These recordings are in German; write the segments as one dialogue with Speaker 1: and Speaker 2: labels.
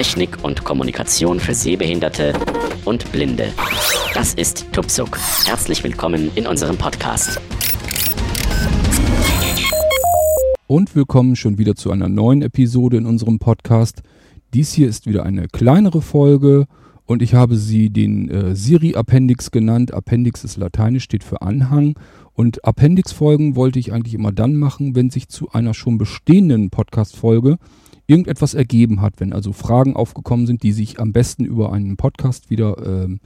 Speaker 1: Technik und Kommunikation für Sehbehinderte und Blinde. Das ist Tupsuk. Herzlich willkommen in unserem Podcast.
Speaker 2: Und willkommen schon wieder zu einer neuen Episode in unserem Podcast. Dies hier ist wieder eine kleinere Folge und ich habe sie den äh, Siri-Appendix genannt. Appendix ist lateinisch, steht für Anhang. Und Appendix-Folgen wollte ich eigentlich immer dann machen, wenn sich zu einer schon bestehenden Podcast-Folge irgendetwas ergeben hat, wenn also Fragen aufgekommen sind, die sich am besten über einen Podcast wieder äh,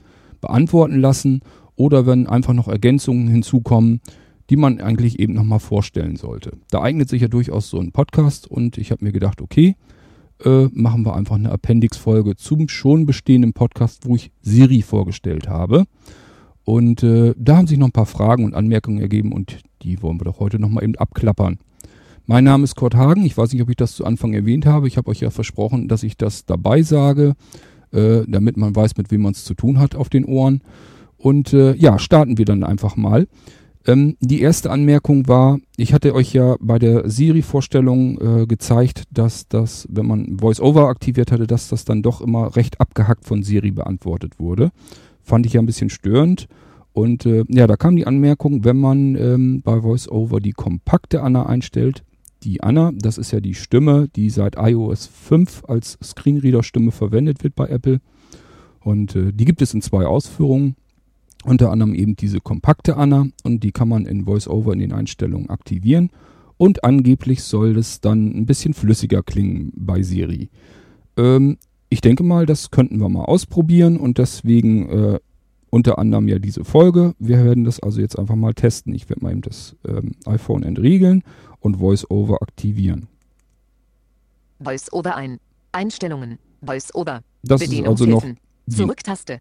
Speaker 2: beantworten lassen oder wenn einfach noch Ergänzungen hinzukommen, die man eigentlich eben nochmal vorstellen sollte. Da eignet sich ja durchaus so ein Podcast und ich habe mir gedacht, okay, äh, machen wir einfach eine Appendix-Folge zum schon bestehenden Podcast, wo ich Siri vorgestellt habe. Und äh, da haben sich noch ein paar Fragen und Anmerkungen ergeben und die wollen wir doch heute nochmal eben abklappern. Mein Name ist Kurt Hagen. Ich weiß nicht, ob ich das zu Anfang erwähnt habe. Ich habe euch ja versprochen, dass ich das dabei sage, äh, damit man weiß, mit wem man es zu tun hat auf den Ohren. Und äh, ja, starten wir dann einfach mal. Ähm, die erste Anmerkung war, ich hatte euch ja bei der Siri-Vorstellung äh, gezeigt, dass das, wenn man VoiceOver aktiviert hatte, dass das dann doch immer recht abgehackt von Siri beantwortet wurde. Fand ich ja ein bisschen störend. Und äh, ja, da kam die Anmerkung, wenn man ähm, bei VoiceOver die kompakte Anna einstellt, die Anna, das ist ja die Stimme, die seit iOS 5 als Screenreader-Stimme verwendet wird bei Apple. Und äh, die gibt es in zwei Ausführungen. Unter anderem eben diese kompakte Anna und die kann man in VoiceOver in den Einstellungen aktivieren. Und angeblich soll es dann ein bisschen flüssiger klingen bei Siri. Ähm, ich denke mal, das könnten wir mal ausprobieren und deswegen äh, unter anderem ja diese Folge. Wir werden das also jetzt einfach mal testen. Ich werde mal eben das ähm, iPhone entriegeln und VoiceOver aktivieren.
Speaker 3: VoiceOver ein. Einstellungen. VoiceOver.
Speaker 2: Das ist also noch die,
Speaker 3: Zurücktaste.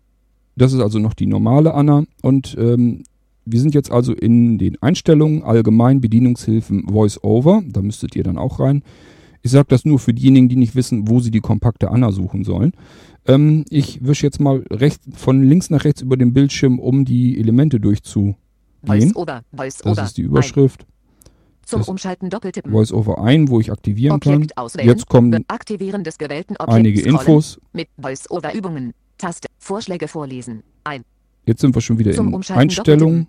Speaker 2: Das ist also noch die normale Anna und ähm, wir sind jetzt also in den Einstellungen allgemein Bedienungshilfen VoiceOver. Da müsstet ihr dann auch rein. Ich sage das nur für diejenigen, die nicht wissen, wo sie die kompakte Anna suchen sollen. Ähm, ich wische jetzt mal rechts, von links nach rechts über dem Bildschirm, um die Elemente durchzugehen.
Speaker 3: VoiceOver. VoiceOver.
Speaker 2: Das ist die Überschrift.
Speaker 3: Zum
Speaker 2: Das
Speaker 3: Umschalten doppeltippen.
Speaker 2: VoiceOver ein, wo ich aktivieren kann.
Speaker 3: Objekt auswählen.
Speaker 2: Jetzt kommen
Speaker 3: Aktivieren des gewählten Objekts.
Speaker 2: einige. Infos.
Speaker 3: Mit VoiceOver Übungen. Taste. Vorschläge vorlesen. Ein.
Speaker 2: Jetzt sind wir schon wieder
Speaker 3: Zum
Speaker 2: in Einstellungen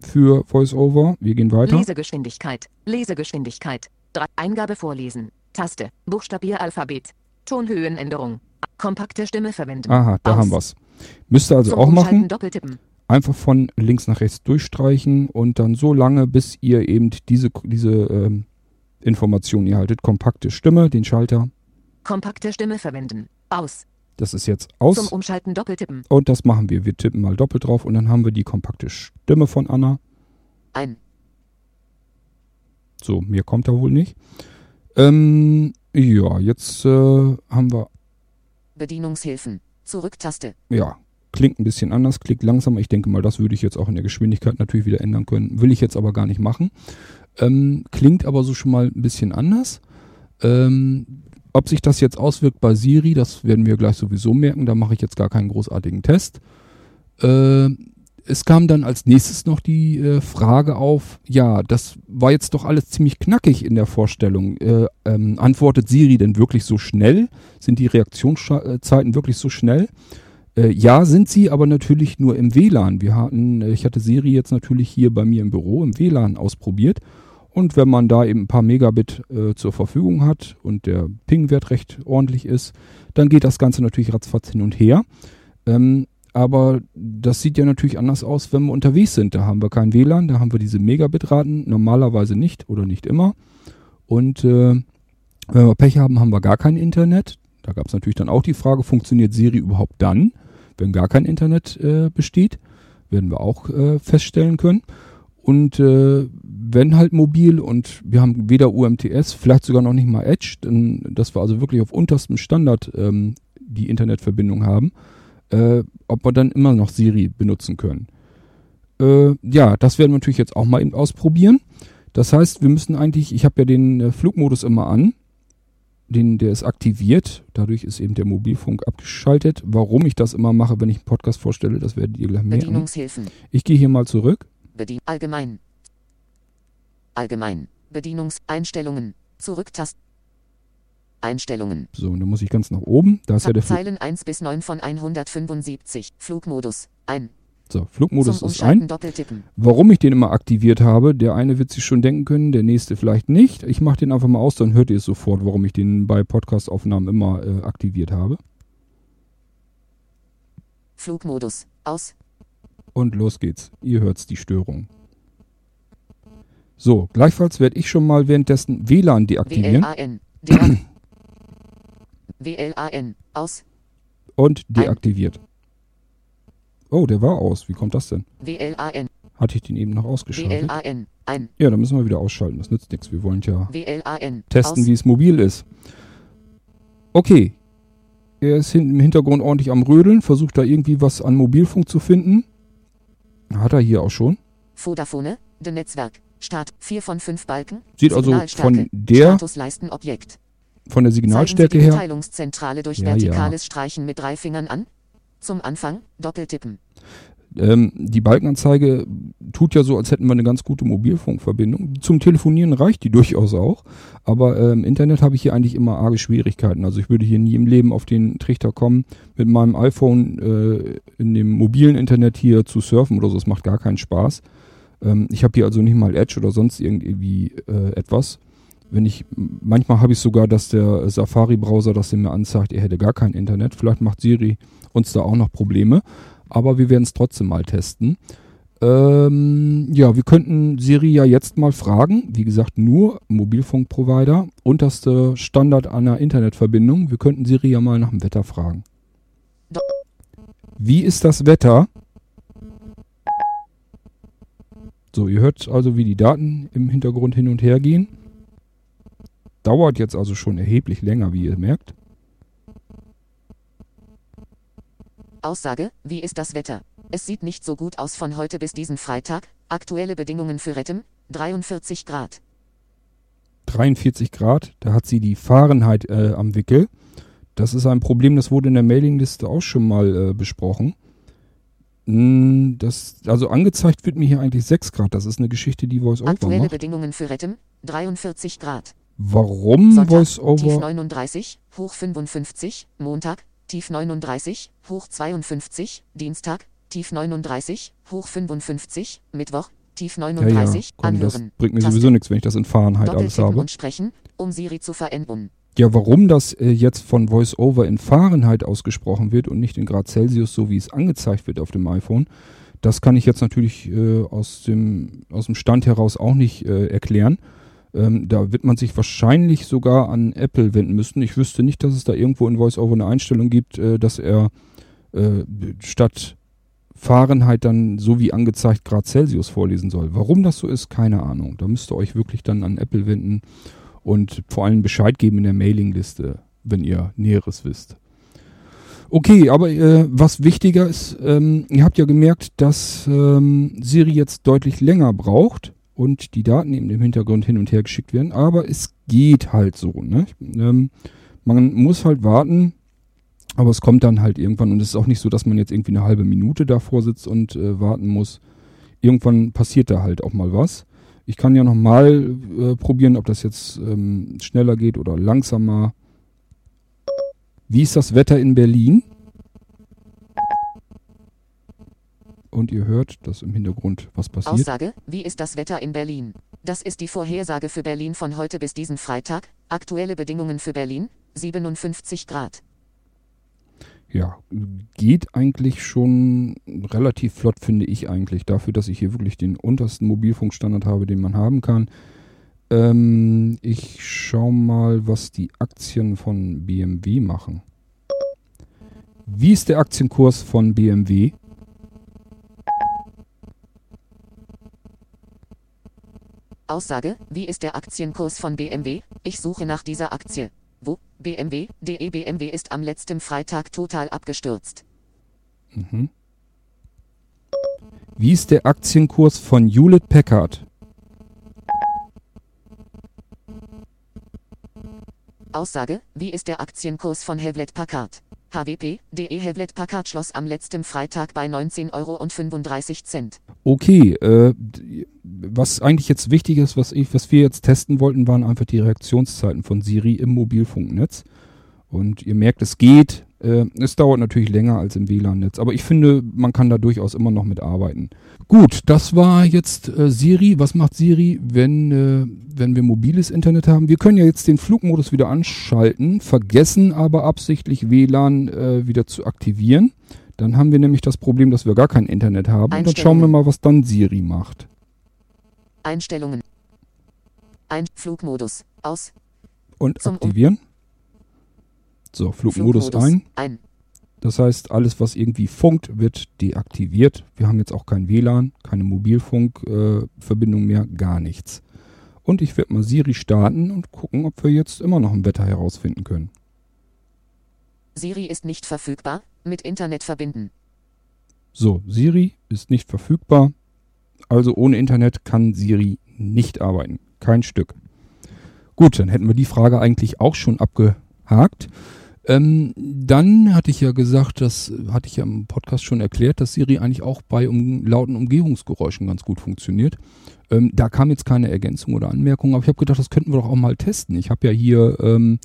Speaker 2: für VoiceOver. Wir gehen weiter.
Speaker 3: Lesegeschwindigkeit. Lesegeschwindigkeit. Drei. Eingabe vorlesen. Taste. Buchstabieralphabet. Tonhöhenänderung. Kompakte Stimme verwenden.
Speaker 2: Aha, da
Speaker 3: Aus.
Speaker 2: haben wir's. Müsst ihr also
Speaker 3: Zum
Speaker 2: auch
Speaker 3: Umschalten
Speaker 2: machen. Einfach von links nach rechts durchstreichen und dann so lange, bis ihr eben diese, diese ähm, Information erhaltet. Kompakte Stimme, den Schalter.
Speaker 3: Kompakte Stimme verwenden. Aus.
Speaker 2: Das ist jetzt
Speaker 3: Zum
Speaker 2: aus.
Speaker 3: Umschalten doppeltippen.
Speaker 2: Und das machen wir. Wir tippen mal doppelt drauf und dann haben wir die kompakte Stimme von Anna.
Speaker 3: Ein.
Speaker 2: So, mehr kommt da wohl nicht. Ähm, ja, jetzt äh, haben wir
Speaker 3: Bedienungshilfen. Zurücktaste.
Speaker 2: ja, klingt ein bisschen anders, klingt langsamer. Ich denke mal, das würde ich jetzt auch in der Geschwindigkeit natürlich wieder ändern können. Will ich jetzt aber gar nicht machen. Ähm, klingt aber so schon mal ein bisschen anders. Ähm, ob sich das jetzt auswirkt bei Siri, das werden wir gleich sowieso merken. Da mache ich jetzt gar keinen großartigen Test. Äh, es kam dann als nächstes noch die äh, Frage auf, ja, das war jetzt doch alles ziemlich knackig in der Vorstellung. Äh, ähm, antwortet Siri denn wirklich so schnell? Sind die Reaktionszeiten wirklich so schnell? Äh, ja, sind sie, aber natürlich nur im WLAN. Wir hatten, äh, ich hatte Siri jetzt natürlich hier bei mir im Büro im WLAN ausprobiert. Und wenn man da eben ein paar Megabit äh, zur Verfügung hat und der Ping-Wert recht ordentlich ist, dann geht das Ganze natürlich ratzfatz hin und her. Ähm, aber das sieht ja natürlich anders aus, wenn wir unterwegs sind. Da haben wir kein WLAN, da haben wir diese Megabit-Raten, normalerweise nicht oder nicht immer. Und äh, wenn wir Pech haben, haben wir gar kein Internet. Da gab es natürlich dann auch die Frage, funktioniert Siri überhaupt dann, wenn gar kein Internet äh, besteht? Werden wir auch äh, feststellen können. Und äh, wenn halt mobil und wir haben weder UMTS, vielleicht sogar noch nicht mal Edge, denn, dass wir also wirklich auf unterstem Standard ähm, die Internetverbindung haben, äh, ob wir dann immer noch Siri benutzen können. Äh, ja, das werden wir natürlich jetzt auch mal eben ausprobieren. Das heißt, wir müssen eigentlich, ich habe ja den äh, Flugmodus immer an, den, der ist aktiviert, dadurch ist eben der Mobilfunk abgeschaltet. Warum ich das immer mache, wenn ich einen Podcast vorstelle, das werdet ihr gleich merken.
Speaker 3: Bedienungshilfen.
Speaker 2: Ich gehe hier mal zurück.
Speaker 3: Bedien Allgemein. Allgemein. Bedienungseinstellungen. Zurücktaste. Einstellungen.
Speaker 2: So, und dann muss ich ganz nach oben. Da ist ja der Flug.
Speaker 3: Zeilen 1 bis 9 von 175. Flugmodus. Ein.
Speaker 2: So, Flugmodus ist ein. Warum ich den immer aktiviert habe, der eine wird sich schon denken können, der nächste vielleicht nicht. Ich mache den einfach mal aus, dann hört ihr es sofort, warum ich den bei Podcast-Aufnahmen immer äh, aktiviert habe.
Speaker 3: Flugmodus. Aus.
Speaker 2: Und los geht's. Ihr hört's, die Störung. So, gleichfalls werde ich schon mal währenddessen WLAN deaktivieren
Speaker 3: WLAN. WLAN. Aus.
Speaker 2: und deaktiviert. Oh, der war aus. Wie kommt das denn?
Speaker 3: WLAN.
Speaker 2: Hatte ich den eben noch ausgeschaltet?
Speaker 3: WLAN. Ein.
Speaker 2: Ja, dann müssen wir wieder ausschalten. Das nützt nichts. Wir wollen ja
Speaker 3: WLAN.
Speaker 2: testen, wie es mobil ist. Okay. Er ist hinten im Hintergrund ordentlich am Rödeln, versucht da irgendwie was an Mobilfunk zu finden. Hat er hier auch schon.
Speaker 3: Vodafone. De Netzwerk. Start. 4 von 5 Balken.
Speaker 2: Sieht also von der,
Speaker 3: Statusleisten Objekt.
Speaker 2: von der Signalstärke her.
Speaker 3: Mitteilungszentrale durch
Speaker 2: Ja,
Speaker 3: vertikales Streichen mit drei Fingern an. Zum Anfang doppeltippen.
Speaker 2: Ähm, die Balkenanzeige tut ja so, als hätten wir eine ganz gute Mobilfunkverbindung. Zum Telefonieren reicht die durchaus auch. Aber äh, im Internet habe ich hier eigentlich immer arge Schwierigkeiten. Also ich würde hier nie im Leben auf den Trichter kommen, mit meinem iPhone äh, in dem mobilen Internet hier zu surfen oder so. Das macht gar keinen Spaß. Ähm, ich habe hier also nicht mal Edge oder sonst irgendwie äh, etwas. Wenn ich, manchmal habe ich sogar, dass der Safari-Browser das mir anzeigt, er hätte gar kein Internet. Vielleicht macht Siri uns da auch noch Probleme. Aber wir werden es trotzdem mal testen. Ähm, ja, wir könnten Siri ja jetzt mal fragen. Wie gesagt, nur Mobilfunkprovider, unterste Standard einer Internetverbindung. Wir könnten Siri ja mal nach dem Wetter fragen. Wie ist das Wetter? So, ihr hört also, wie die Daten im Hintergrund hin und her gehen. Dauert jetzt also schon erheblich länger, wie ihr merkt.
Speaker 3: Aussage, wie ist das Wetter? Es sieht nicht so gut aus von heute bis diesen Freitag. Aktuelle Bedingungen für Rettem, 43 Grad.
Speaker 2: 43 Grad, da hat sie die Fahrenheit äh, am Wickel. Das ist ein Problem, das wurde in der Mailingliste auch schon mal äh, besprochen. Mm, Das, also angezeigt wird mir hier eigentlich 6 Grad. Das ist eine Geschichte, die VoiceOver
Speaker 3: Aktuelle
Speaker 2: macht.
Speaker 3: Bedingungen für Rettem, 43 Grad.
Speaker 2: Warum
Speaker 3: Sonntag, Tief
Speaker 2: VoiceOver?
Speaker 3: 39, hoch 55, Montag, Tief 39, hoch 52, Dienstag, Tief 39, hoch 55, Mittwoch, Tief
Speaker 2: Ja, ja,
Speaker 3: 39,
Speaker 2: komm, das
Speaker 3: anhören.
Speaker 2: bringt mir
Speaker 3: Taste.
Speaker 2: sowieso nichts, wenn ich das in Fahrenheit alles
Speaker 3: Doppeltippen
Speaker 2: habe.
Speaker 3: und sprechen, um Siri zu verändern.
Speaker 2: Ja, warum das äh, jetzt von VoiceOver in Fahrenheit ausgesprochen wird und nicht in Grad Celsius, so wie es angezeigt wird auf dem iPhone, das kann ich jetzt natürlich äh, aus, dem, aus dem Stand heraus auch nicht äh, erklären. Ähm, da wird man sich wahrscheinlich sogar an Apple wenden müssen. Ich wüsste nicht, dass es da irgendwo in VoiceOver eine Einstellung gibt, äh, dass er äh, statt Fahrenheit dann so wie angezeigt Grad Celsius vorlesen soll. Warum das so ist, keine Ahnung. Da müsst ihr euch wirklich dann an Apple wenden und vor allem Bescheid geben in der Mailingliste, wenn ihr Näheres wisst. Okay, aber äh, was wichtiger ist, ähm, ihr habt ja gemerkt, dass ähm, Siri jetzt deutlich länger braucht und die Daten eben im Hintergrund hin und her geschickt werden, aber es geht halt so. Ne? Ähm, man muss halt warten, aber es kommt dann halt irgendwann und es ist auch nicht so, dass man jetzt irgendwie eine halbe Minute davor sitzt und äh, warten muss. Irgendwann passiert da halt auch mal was. Ich kann ja nochmal äh, probieren, ob das jetzt ähm, schneller geht oder langsamer. Wie ist das Wetter in Berlin? Und ihr hört, dass im Hintergrund was passiert.
Speaker 3: Aussage, wie ist das Wetter in Berlin? Das ist die Vorhersage für Berlin von heute bis diesen Freitag. Aktuelle Bedingungen für Berlin, 57 Grad.
Speaker 2: Ja, geht eigentlich schon relativ flott, finde ich eigentlich, dafür, dass ich hier wirklich den untersten Mobilfunkstandard habe, den man haben kann. Ähm, ich schau mal, was die Aktien von BMW machen. Wie ist der Aktienkurs von BMW?
Speaker 3: Aussage, wie ist der Aktienkurs von BMW? Ich suche nach dieser Aktie. Wo? BMW, DE BMW ist am letzten Freitag total abgestürzt.
Speaker 2: Mhm. Wie ist der Aktienkurs von Hewlett Packard?
Speaker 3: Aussage, wie ist der Aktienkurs von Hewlett Packard? HWP, DE Hewlett Packard schloss am letzten Freitag bei 19,35 Euro.
Speaker 2: Okay, äh, was eigentlich jetzt wichtig ist, was, ich, was wir jetzt testen wollten, waren einfach die Reaktionszeiten von Siri im Mobilfunknetz. Und ihr merkt, es geht. Äh, es dauert natürlich länger als im WLAN-Netz, aber ich finde, man kann da durchaus immer noch mit arbeiten. Gut, das war jetzt äh, Siri. Was macht Siri, wenn, äh, wenn wir mobiles Internet haben? Wir können ja jetzt den Flugmodus wieder anschalten, vergessen aber absichtlich WLAN äh, wieder zu aktivieren. Dann haben wir nämlich das Problem, dass wir gar kein Internet haben. Und dann schauen wir mal, was dann Siri macht.
Speaker 3: Einstellungen. Ein Flugmodus. Aus.
Speaker 2: Und
Speaker 3: Zum Um-
Speaker 2: aktivieren. So, Flugmodus, ein.
Speaker 3: Ein.
Speaker 2: Das heißt, alles, was irgendwie funkt, wird deaktiviert. Wir haben jetzt auch kein WLAN, keine Mobilfunkverbindung äh, mehr, gar nichts. Und ich werde mal Siri starten und gucken, ob wir jetzt immer noch ein Wetter herausfinden können.
Speaker 3: Siri ist nicht verfügbar. Mit Internet verbinden.
Speaker 2: So, Siri ist nicht verfügbar. Also ohne Internet kann Siri nicht arbeiten. Kein Stück. Gut, dann hätten wir die Frage eigentlich auch schon abgehakt. Ähm, dann hatte ich ja gesagt, das hatte ich ja im Podcast schon erklärt, dass Siri eigentlich auch bei um, lauten Umgebungsgeräuschen ganz gut funktioniert. Ähm, da kam jetzt keine Ergänzung oder Anmerkung, aber ich habe gedacht, das könnten wir doch auch mal testen. Ich habe ja hier, ähm,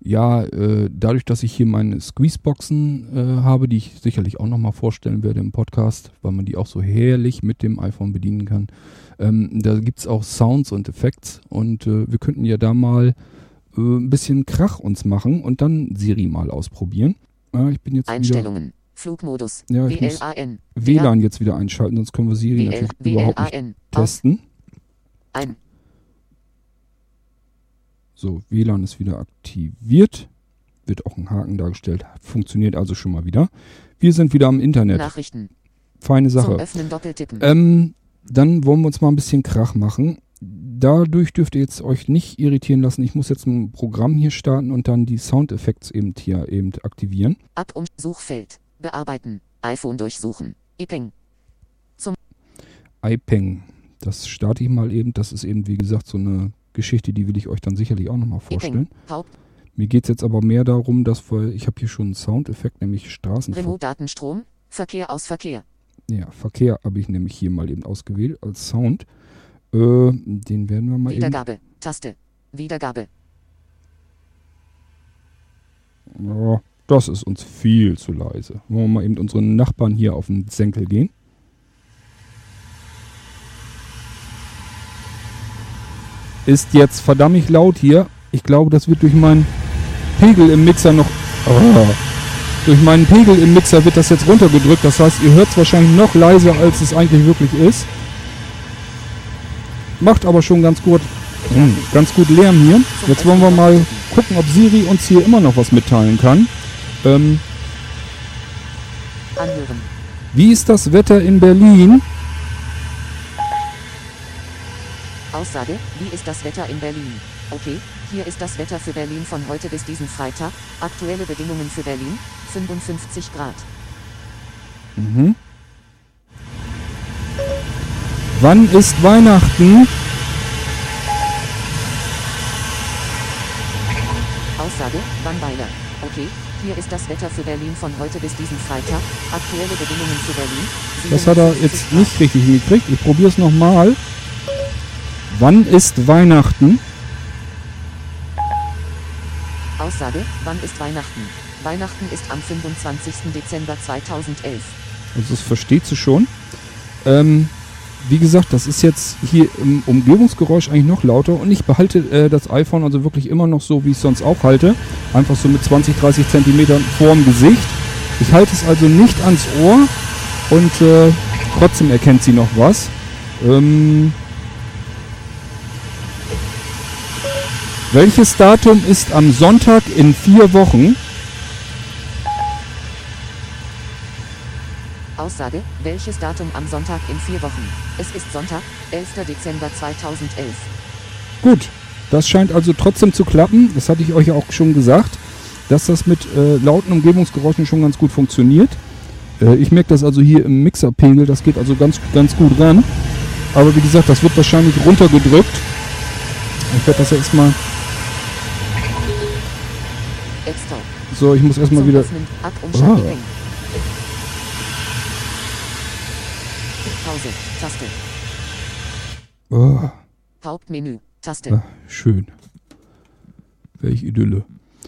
Speaker 2: ja, äh, dadurch, dass ich hier meine Squeezeboxen äh, habe, die ich sicherlich auch nochmal vorstellen werde im Podcast, weil man die auch so herrlich mit dem iPhone bedienen kann. Ähm, da gibt's auch Sounds und Effekte und äh, wir könnten ja da mal äh, ein bisschen Krach uns machen und dann Siri mal ausprobieren. Äh, ich bin jetzt wieder
Speaker 3: Einstellungen. Flugmodus.
Speaker 2: Ja, ich muss
Speaker 3: WLAN.
Speaker 2: Jetzt wieder einschalten, sonst können wir Siri natürlich überhaupt nicht testen.
Speaker 3: Ein.
Speaker 2: So, WLAN ist wieder aktiviert. Wird auch ein Haken dargestellt. Funktioniert also schon mal wieder. Wir sind wieder am Internet.
Speaker 3: Nachrichten.
Speaker 2: Feine Sache.
Speaker 3: Öffnen.
Speaker 2: Ähm, dann wollen wir uns mal ein bisschen Krach machen. Dadurch dürft ihr jetzt euch nicht irritieren lassen. Ich muss jetzt ein Programm hier starten und dann die Soundeffekte eben hier eben aktivieren.
Speaker 3: Ab um Suchfeld. Bearbeiten. iPhone durchsuchen. IPing.
Speaker 2: iPeng. Das starte ich mal eben. Das ist eben, wie gesagt, so eine Geschichte, die will ich euch dann sicherlich auch nochmal vorstellen.
Speaker 3: Haupt.
Speaker 2: Mir geht es jetzt aber mehr darum, dass wir, ich habe hier schon einen Soundeffekt, nämlich Straßenverkehr.
Speaker 3: Remote Datenstrom. Verkehr aus Verkehr.
Speaker 2: Ja, Verkehr habe ich nämlich hier mal eben ausgewählt als Sound. Äh, den werden wir mal eben.
Speaker 3: Wiedergabe. Taste. Wiedergabe.
Speaker 2: Ja, das ist uns viel zu leise. Wollen wir mal eben unseren Nachbarn hier auf den Senkel gehen. Ist jetzt verdammt laut hier. Ich glaube, das wird durch meinen Pegel im Mixer noch. Ah. durch meinen Pegel im Mixer wird das jetzt runtergedrückt. Das heißt, ihr hört es wahrscheinlich noch leiser, als es eigentlich wirklich ist. Macht aber schon ganz gut, hm, ganz gut Lärm hier. Jetzt wollen wir mal gucken, ob Siri uns hier immer noch was mitteilen kann. Ähm,
Speaker 3: Anhören.
Speaker 2: wie ist das Wetter in Berlin?
Speaker 3: Aussage, wie ist das Wetter in Berlin? Okay, hier ist das Wetter für Berlin von heute bis diesen Freitag. Aktuelle Bedingungen für Berlin, 55 Grad.
Speaker 2: Mhm. Wann ist Weihnachten?
Speaker 3: Aussage, Wannweiler. Okay, hier ist das Wetter für Berlin von heute bis diesen Freitag. Aktuelle Bedingungen für Berlin.
Speaker 2: Das hat er
Speaker 3: 57
Speaker 2: jetzt nicht richtig hingekriegt. Ich probiere es nochmal. Wann ist Weihnachten?
Speaker 3: Aussage, wann ist Weihnachten? Weihnachten ist am 25. Dezember 2011.
Speaker 2: Also das versteht sie schon. Ähm, wie gesagt, das ist jetzt hier im Umgebungsgeräusch eigentlich noch lauter und ich behalte äh, das iPhone also wirklich immer noch so, wie ich es sonst auch halte. Einfach so mit 20, 30 Zentimetern vorm Gesicht. Ich halte es also nicht ans Ohr und äh, trotzdem erkennt sie noch was. Ähm, welches Datum ist am Sonntag in vier Wochen?
Speaker 3: Aussage, welches Datum am Sonntag in vier Wochen? Es ist Sonntag, 11. Dezember 2011.
Speaker 2: Gut, das scheint also trotzdem zu klappen. Das hatte ich euch ja auch schon gesagt, dass das mit äh, lauten Umgebungsgeräuschen schon ganz gut funktioniert. Äh, ich merke das also hier im Mixerpegel, das geht also ganz, ganz gut ran. Aber wie gesagt, das wird wahrscheinlich runtergedrückt. Ich werde das jetzt mal
Speaker 3: App Store.
Speaker 2: So, ich muss erstmal wieder.
Speaker 3: Öffnen. Ab umschalten.
Speaker 2: Ah.
Speaker 3: Eng. Pause. Taste.
Speaker 2: Oh,
Speaker 3: Hauptmenü. Taste.
Speaker 2: ah, schön. Welch Idylle.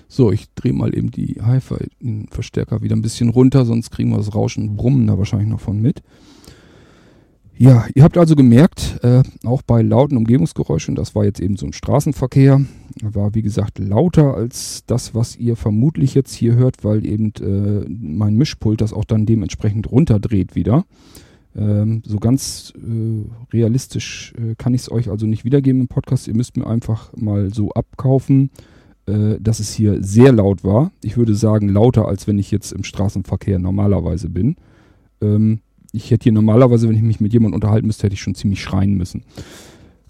Speaker 2: So, ich drehe mal eben die Hi-Fi-Verstärker wieder ein bisschen runter, sonst kriegen wir das Rauschen und Brummen da wahrscheinlich noch von mit. Ja, ihr habt also gemerkt, äh, auch bei lauten Umgebungsgeräuschen, das war jetzt eben so ein Straßenverkehr, war wie gesagt lauter als das, was ihr vermutlich jetzt hier hört, weil eben äh, mein Mischpult das auch dann dementsprechend runterdreht wieder. Ähm, so ganz äh, realistisch äh, kann ich es euch also nicht wiedergeben im Podcast. Ihr müsst mir einfach mal so abkaufen, äh, dass es hier sehr laut war. Ich würde sagen lauter, als wenn ich jetzt im Straßenverkehr normalerweise bin. Ähm, ich hätte hier normalerweise, wenn ich mich mit jemandem unterhalten müsste, hätte ich schon ziemlich schreien müssen.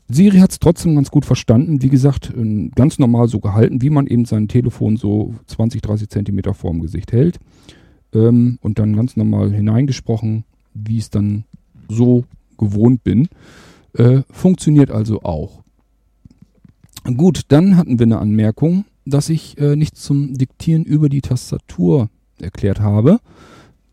Speaker 2: Siri hat es trotzdem ganz gut verstanden. Wie gesagt, äh, ganz normal so gehalten, wie man eben sein Telefon so 20, 30 Zentimeter vorm Gesicht hält. Ähm, und dann ganz normal hineingesprochen, wie ich es dann so gewohnt bin. Äh, funktioniert also auch. Gut, dann hatten wir eine Anmerkung, dass ich äh, nichts zum Diktieren über die Tastatur erklärt habe.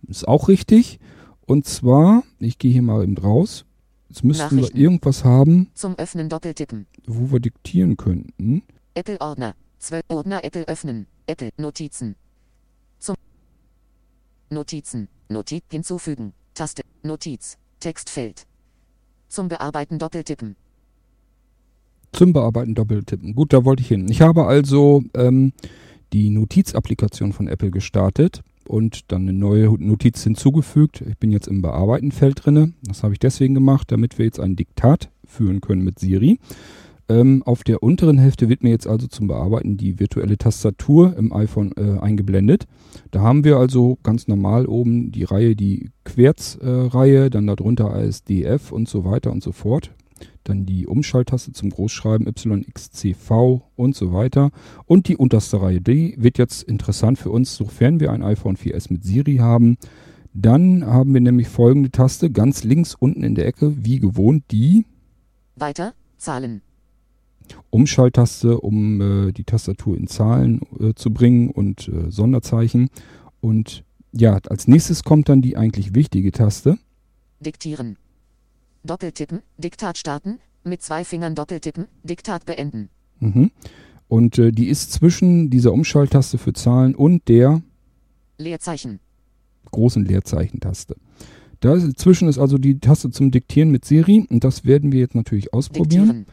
Speaker 2: Ist auch richtig. Und zwar, ich gehe hier mal eben raus. Jetzt müssten wir irgendwas haben,
Speaker 3: Zum Öffnen doppeltippen.
Speaker 2: wo wir diktieren könnten.
Speaker 3: Apple Ordner. 12 Ordner Apple öffnen. Apple Notizen. Zum Notizen. Notiz hinzufügen. Notiz. Textfeld. Zum Bearbeiten doppeltippen.
Speaker 2: Zum Bearbeiten doppeltippen. Gut, da wollte ich hin. Ich habe also ähm, die Notizapplikation von Apple gestartet und dann eine neue Notiz hinzugefügt. Ich bin jetzt im Bearbeiten-Feld drinne. Das habe ich deswegen gemacht, damit wir jetzt ein Diktat führen können mit Siri. Ähm, auf der unteren Hälfte wird mir jetzt also zum Bearbeiten die virtuelle Tastatur im iPhone äh, eingeblendet. Da haben wir also ganz normal oben die Reihe, die Querz-Reihe, dann darunter ASDF und so weiter und so fort. Dann die Umschalttaste zum Großschreiben YXCV und so weiter. Und die unterste Reihe, die wird jetzt interessant für uns, sofern wir ein iPhone 4S mit Siri haben. Dann haben wir nämlich folgende Taste ganz links unten in der Ecke, wie gewohnt, die
Speaker 3: Weiter. Zahlen.
Speaker 2: Umschalttaste, um äh, die Tastatur in Zahlen äh, zu bringen und äh, Sonderzeichen. Und ja, als nächstes kommt dann die eigentlich wichtige Taste.
Speaker 3: Diktieren. Doppeltippen. Diktat starten. Mit zwei Fingern doppeltippen. Diktat beenden.
Speaker 2: Mhm. Und äh, die ist zwischen dieser Umschalttaste für Zahlen und der
Speaker 3: Leerzeichen.
Speaker 2: großen Leerzeichentaste. Dazwischen ist also die Taste zum Diktieren mit Siri und das werden wir jetzt natürlich ausprobieren.
Speaker 3: Diktieren.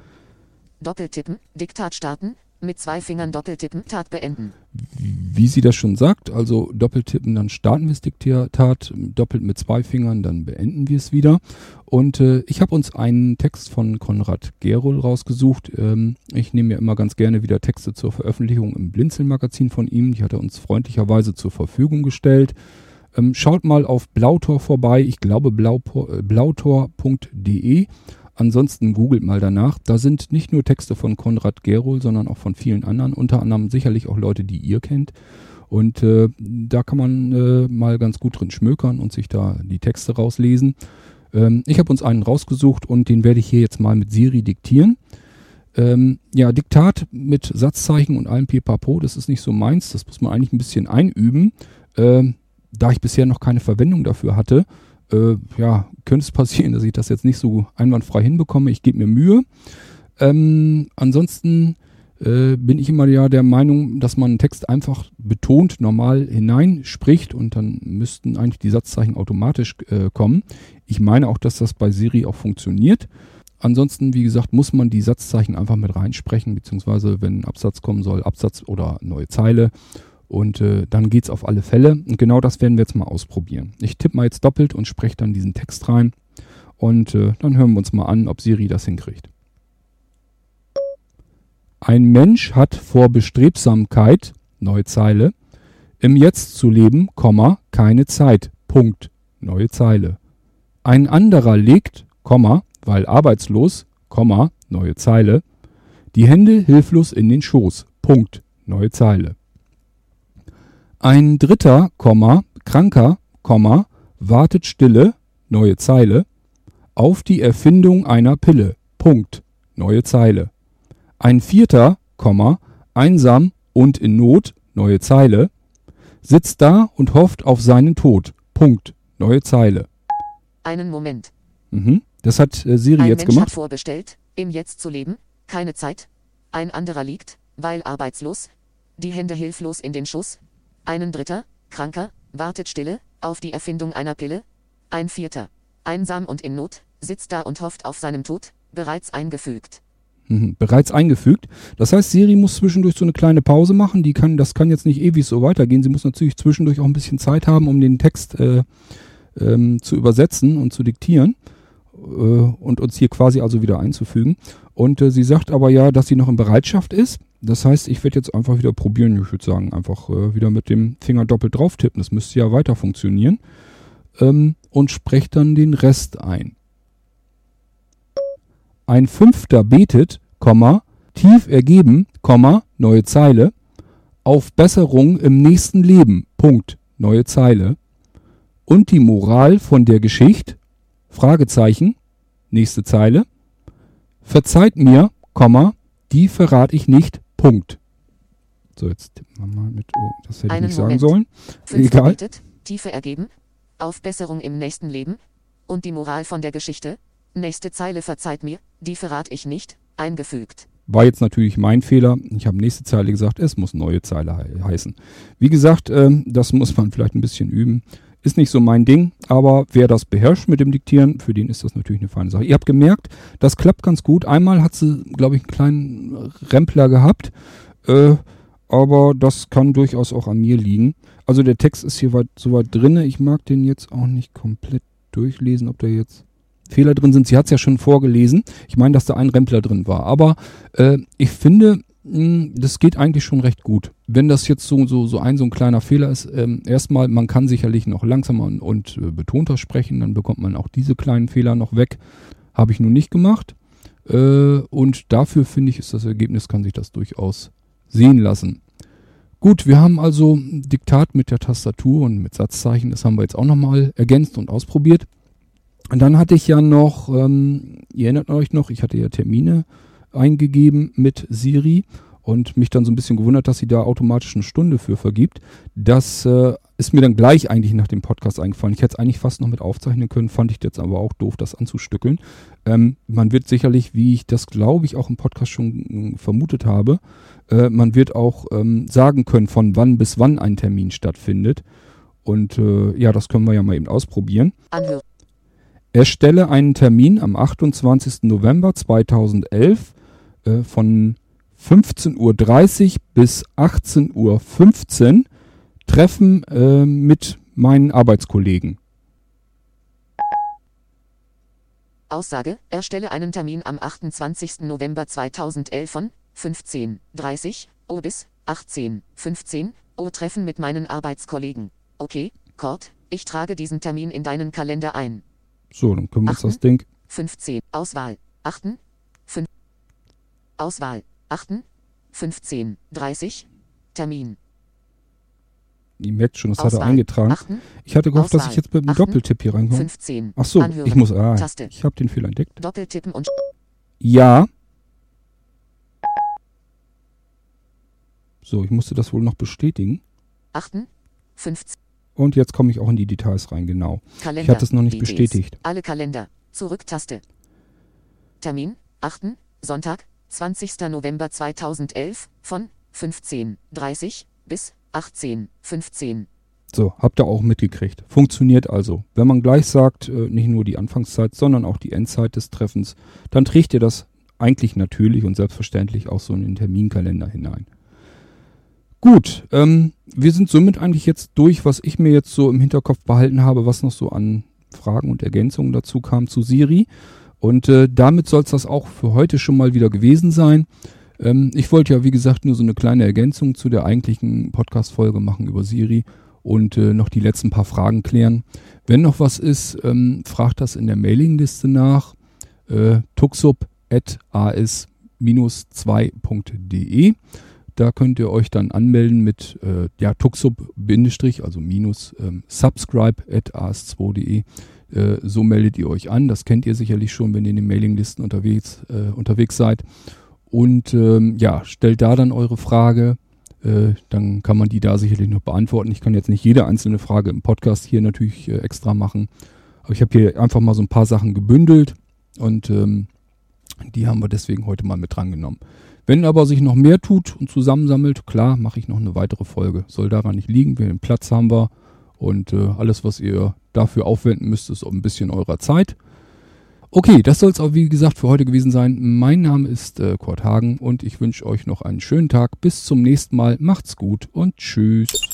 Speaker 3: Doppeltippen. Diktat starten. Mit zwei Fingern doppeltippen. Tat beenden.
Speaker 2: Wie sie das schon sagt, also doppeltippen, dann starten wir das Diktat, doppelt mit zwei Fingern, dann beenden wir es wieder. Und äh, ich habe uns einen Text von Konrad Gerol rausgesucht. Ähm, ich nehme ja immer ganz gerne wieder Texte zur Veröffentlichung im Blinzeln-Magazin von ihm. Die hat er uns freundlicherweise zur Verfügung gestellt. Ähm, schaut mal auf Blautor vorbei. Ich glaube blaupor- äh, blautor.de. Ansonsten googelt mal danach. Da sind nicht nur Texte von Konrad Gerol, sondern auch von vielen anderen. Unter anderem sicherlich auch Leute, die ihr kennt. Und äh, da kann man äh, mal ganz gut drin schmökern und sich da die Texte rauslesen. Ähm, ich habe uns einen rausgesucht und den werde ich hier jetzt mal mit Siri diktieren. Ähm, ja, Diktat mit Satzzeichen und allem Pipapo, das ist nicht so meins. Das muss man eigentlich ein bisschen einüben. Ähm, da ich bisher noch keine Verwendung dafür hatte, äh, ja, könnte es passieren, dass ich das jetzt nicht so einwandfrei hinbekomme. Ich gebe mir Mühe. Ähm, ansonsten äh, bin ich immer ja der Meinung, dass man einen Text einfach betont normal hineinspricht und dann müssten eigentlich die Satzzeichen automatisch äh, kommen. Ich meine auch, dass das bei Siri auch funktioniert. Ansonsten, wie gesagt, muss man die Satzzeichen einfach mit reinsprechen, beziehungsweise wenn ein Absatz kommen soll, Absatz oder neue Zeile. Und äh, dann geht's auf alle Fälle. Und genau das werden wir jetzt mal ausprobieren. Ich tippe mal jetzt doppelt und spreche dann diesen Text rein. Und äh, dann hören wir uns mal an, ob Siri das hinkriegt. Ein Mensch hat vor Bestrebsamkeit, neue Zeile, im Jetzt zu leben, Komma, keine Zeit, Punkt, neue Zeile. Ein anderer legt, Komma, weil arbeitslos, Komma, neue Zeile, die Hände hilflos in den Schoß, Punkt, neue Zeile. Ein dritter, Komma, kranker, Komma, wartet stille, neue Zeile, auf die Erfindung einer Pille, Punkt, neue Zeile. Ein vierter, Komma, einsam und in Not, neue Zeile, sitzt da und hofft auf seinen Tod. Punkt. Neue Zeile.
Speaker 3: Einen Moment.
Speaker 2: Mhm. Das hat äh, Siri
Speaker 3: Ein
Speaker 2: jetzt
Speaker 3: Mensch hat
Speaker 2: gemacht.
Speaker 3: vorbestellt, im Jetzt zu leben, keine Zeit. Ein anderer liegt, weil arbeitslos, die Hände hilflos in den Schuss. Einen dritter, kranker, wartet stille, auf die Erfindung einer Pille. Ein vierter, einsam und in Not, sitzt da und hofft auf seinen Tod, bereits eingefügt.
Speaker 2: Mhm. Bereits eingefügt. Das heißt, Siri muss zwischendurch so eine kleine Pause machen. Die kann, das kann jetzt nicht ewig so weitergehen. Sie muss natürlich zwischendurch auch ein bisschen Zeit haben, um den Text äh, ähm, zu übersetzen und zu diktieren äh, und uns hier quasi also wieder einzufügen. Und äh, sie sagt aber ja, dass sie noch in Bereitschaft ist. Das heißt, ich werde jetzt einfach wieder probieren. Ich würde sagen, einfach äh, wieder mit dem Finger doppelt drauf tippen. Das müsste ja weiter funktionieren. Ähm, und spreche dann den Rest ein. Ein Fünfter betet, Komma, tief ergeben, Komma, neue Zeile, auf Besserung im nächsten Leben, Punkt, neue Zeile. Und die Moral von der Geschichte, Fragezeichen, nächste Zeile, verzeiht mir, Komma, die verrate ich nicht, Punkt. So, jetzt tippen wir mal mit, oh, das hätte ich
Speaker 3: Einen
Speaker 2: nicht sagen sollen. Egal.
Speaker 3: betet, Tiefe ergeben, auf Besserung im nächsten Leben. Und die Moral von der Geschichte, nächste Zeile verzeiht mir, die verrate ich nicht, eingefügt.
Speaker 2: War jetzt natürlich mein Fehler. Ich habe nächste Zeile gesagt, es muss neue Zeile he heißen. Wie gesagt, ähm, das muss man vielleicht ein bisschen üben. Ist nicht so mein Ding, aber wer das beherrscht mit dem Diktieren, für den ist das natürlich eine feine Sache. Ihr habt gemerkt, das klappt ganz gut. Einmal hat sie, glaube ich, einen kleinen Rempler gehabt, äh, aber das kann durchaus auch an mir liegen. Also der Text ist hier weit, soweit drinne. Ich mag den jetzt auch nicht komplett durchlesen, ob da jetzt Fehler drin sind. Sie hat es ja schon vorgelesen. Ich meine, dass da ein Rempler drin war. Aber äh, ich finde, das geht eigentlich schon recht gut. Wenn das jetzt so, so, so ein, so ein kleiner Fehler ist, ähm, erstmal, man kann sicherlich noch langsamer und, und äh, betonter sprechen, dann bekommt man auch diese kleinen Fehler noch weg. Habe ich nun nicht gemacht. Äh, und dafür finde ich, ist das Ergebnis, kann sich das durchaus sehen lassen. Gut, wir haben also Diktat mit der Tastatur und mit Satzzeichen. Das haben wir jetzt auch nochmal ergänzt und ausprobiert. Und dann hatte ich ja noch, ähm, ihr erinnert euch noch, ich hatte ja Termine eingegeben mit Siri und mich dann so ein bisschen gewundert, dass sie da automatisch eine Stunde für vergibt. Das äh, ist mir dann gleich eigentlich nach dem Podcast eingefallen. Ich hätte es eigentlich fast noch mit aufzeichnen können, fand ich jetzt aber auch doof, das anzustückeln. Ähm, man wird sicherlich, wie ich das glaube ich auch im Podcast schon äh, vermutet habe, äh, man wird auch ähm, sagen können, von wann bis wann ein Termin stattfindet. Und äh, ja, das können wir ja mal eben ausprobieren.
Speaker 3: Anhör.
Speaker 2: Erstelle einen Termin am 28. November 2011 äh, von 15.30 Uhr bis 18.15 Uhr. Treffen äh, mit meinen Arbeitskollegen.
Speaker 3: Aussage, erstelle einen Termin am 28. November 2011 von 15.30 Uhr bis 18.15 Uhr Treffen mit meinen Arbeitskollegen. Okay, Kurt, ich trage diesen Termin in deinen Kalender ein.
Speaker 2: So, dann können wir uns das Ding.
Speaker 3: 15. Auswahl. 8. 5. Auswahl. 8. 15. 30. Termin.
Speaker 2: Ihr merkt schon, das hat er
Speaker 3: Auswahl.
Speaker 2: eingetragen.
Speaker 3: 8.
Speaker 2: Ich hatte gehofft, dass ich
Speaker 3: Auswahl.
Speaker 2: jetzt mit einem
Speaker 3: Achten.
Speaker 2: Doppeltipp hier reinkomme.
Speaker 3: 15.
Speaker 2: Ach so,
Speaker 3: Anhören.
Speaker 2: ich muss. Ah,
Speaker 3: Taste.
Speaker 2: ich habe den Fehler entdeckt.
Speaker 3: Doppeltippen und
Speaker 2: Ja. So, ich musste das wohl noch bestätigen.
Speaker 3: 8. 15.
Speaker 2: Und jetzt komme ich auch in die Details rein, genau.
Speaker 3: Kalender.
Speaker 2: Ich hatte es noch nicht
Speaker 3: Details.
Speaker 2: bestätigt.
Speaker 3: Alle Kalender. Zurück-Taste. Termin. 8. Sonntag. 20. November 2011 von 15.30 bis 18.15
Speaker 2: So, habt ihr auch mitgekriegt. Funktioniert also. Wenn man gleich sagt, äh, nicht nur die Anfangszeit, sondern auch die Endzeit des Treffens, dann trägt ihr das eigentlich natürlich und selbstverständlich auch so in den Terminkalender hinein. Gut, ähm, wir sind somit eigentlich jetzt durch, was ich mir jetzt so im Hinterkopf behalten habe, was noch so an Fragen und Ergänzungen dazu kam zu Siri. Und äh, damit soll es das auch für heute schon mal wieder gewesen sein. Ähm, ich wollte ja, wie gesagt, nur so eine kleine Ergänzung zu der eigentlichen Podcast-Folge machen über Siri und äh, noch die letzten paar Fragen klären. Wenn noch was ist, ähm, fragt das in der Mailingliste nach. Äh, tuxub.as-2.de. Da könnt ihr euch dann anmelden mit äh, ja, tuxub also minus ähm, subscribe at as2.de. Äh, so meldet ihr euch an. Das kennt ihr sicherlich schon, wenn ihr in den Mailinglisten unterwegs, äh, unterwegs seid. Und ähm, ja, stellt da dann eure Frage. äh, dann kann man die da sicherlich noch beantworten. Ich kann jetzt nicht jede einzelne Frage im Podcast hier natürlich äh, extra machen, aber ich habe hier einfach mal so ein paar Sachen gebündelt und ähm, die haben wir deswegen heute mal mit drangenommen. Wenn aber sich noch mehr tut und zusammensammelt, klar, mache ich noch eine weitere Folge. Soll daran nicht liegen, wir den Platz haben wir und äh, alles, was ihr dafür aufwenden müsst, ist ein bisschen eurer Zeit. Okay, das soll es auch wie gesagt für heute gewesen sein. Mein Name ist äh, Kurt Hagen und ich wünsche euch noch einen schönen Tag. Bis zum nächsten Mal. Macht's gut und tschüss.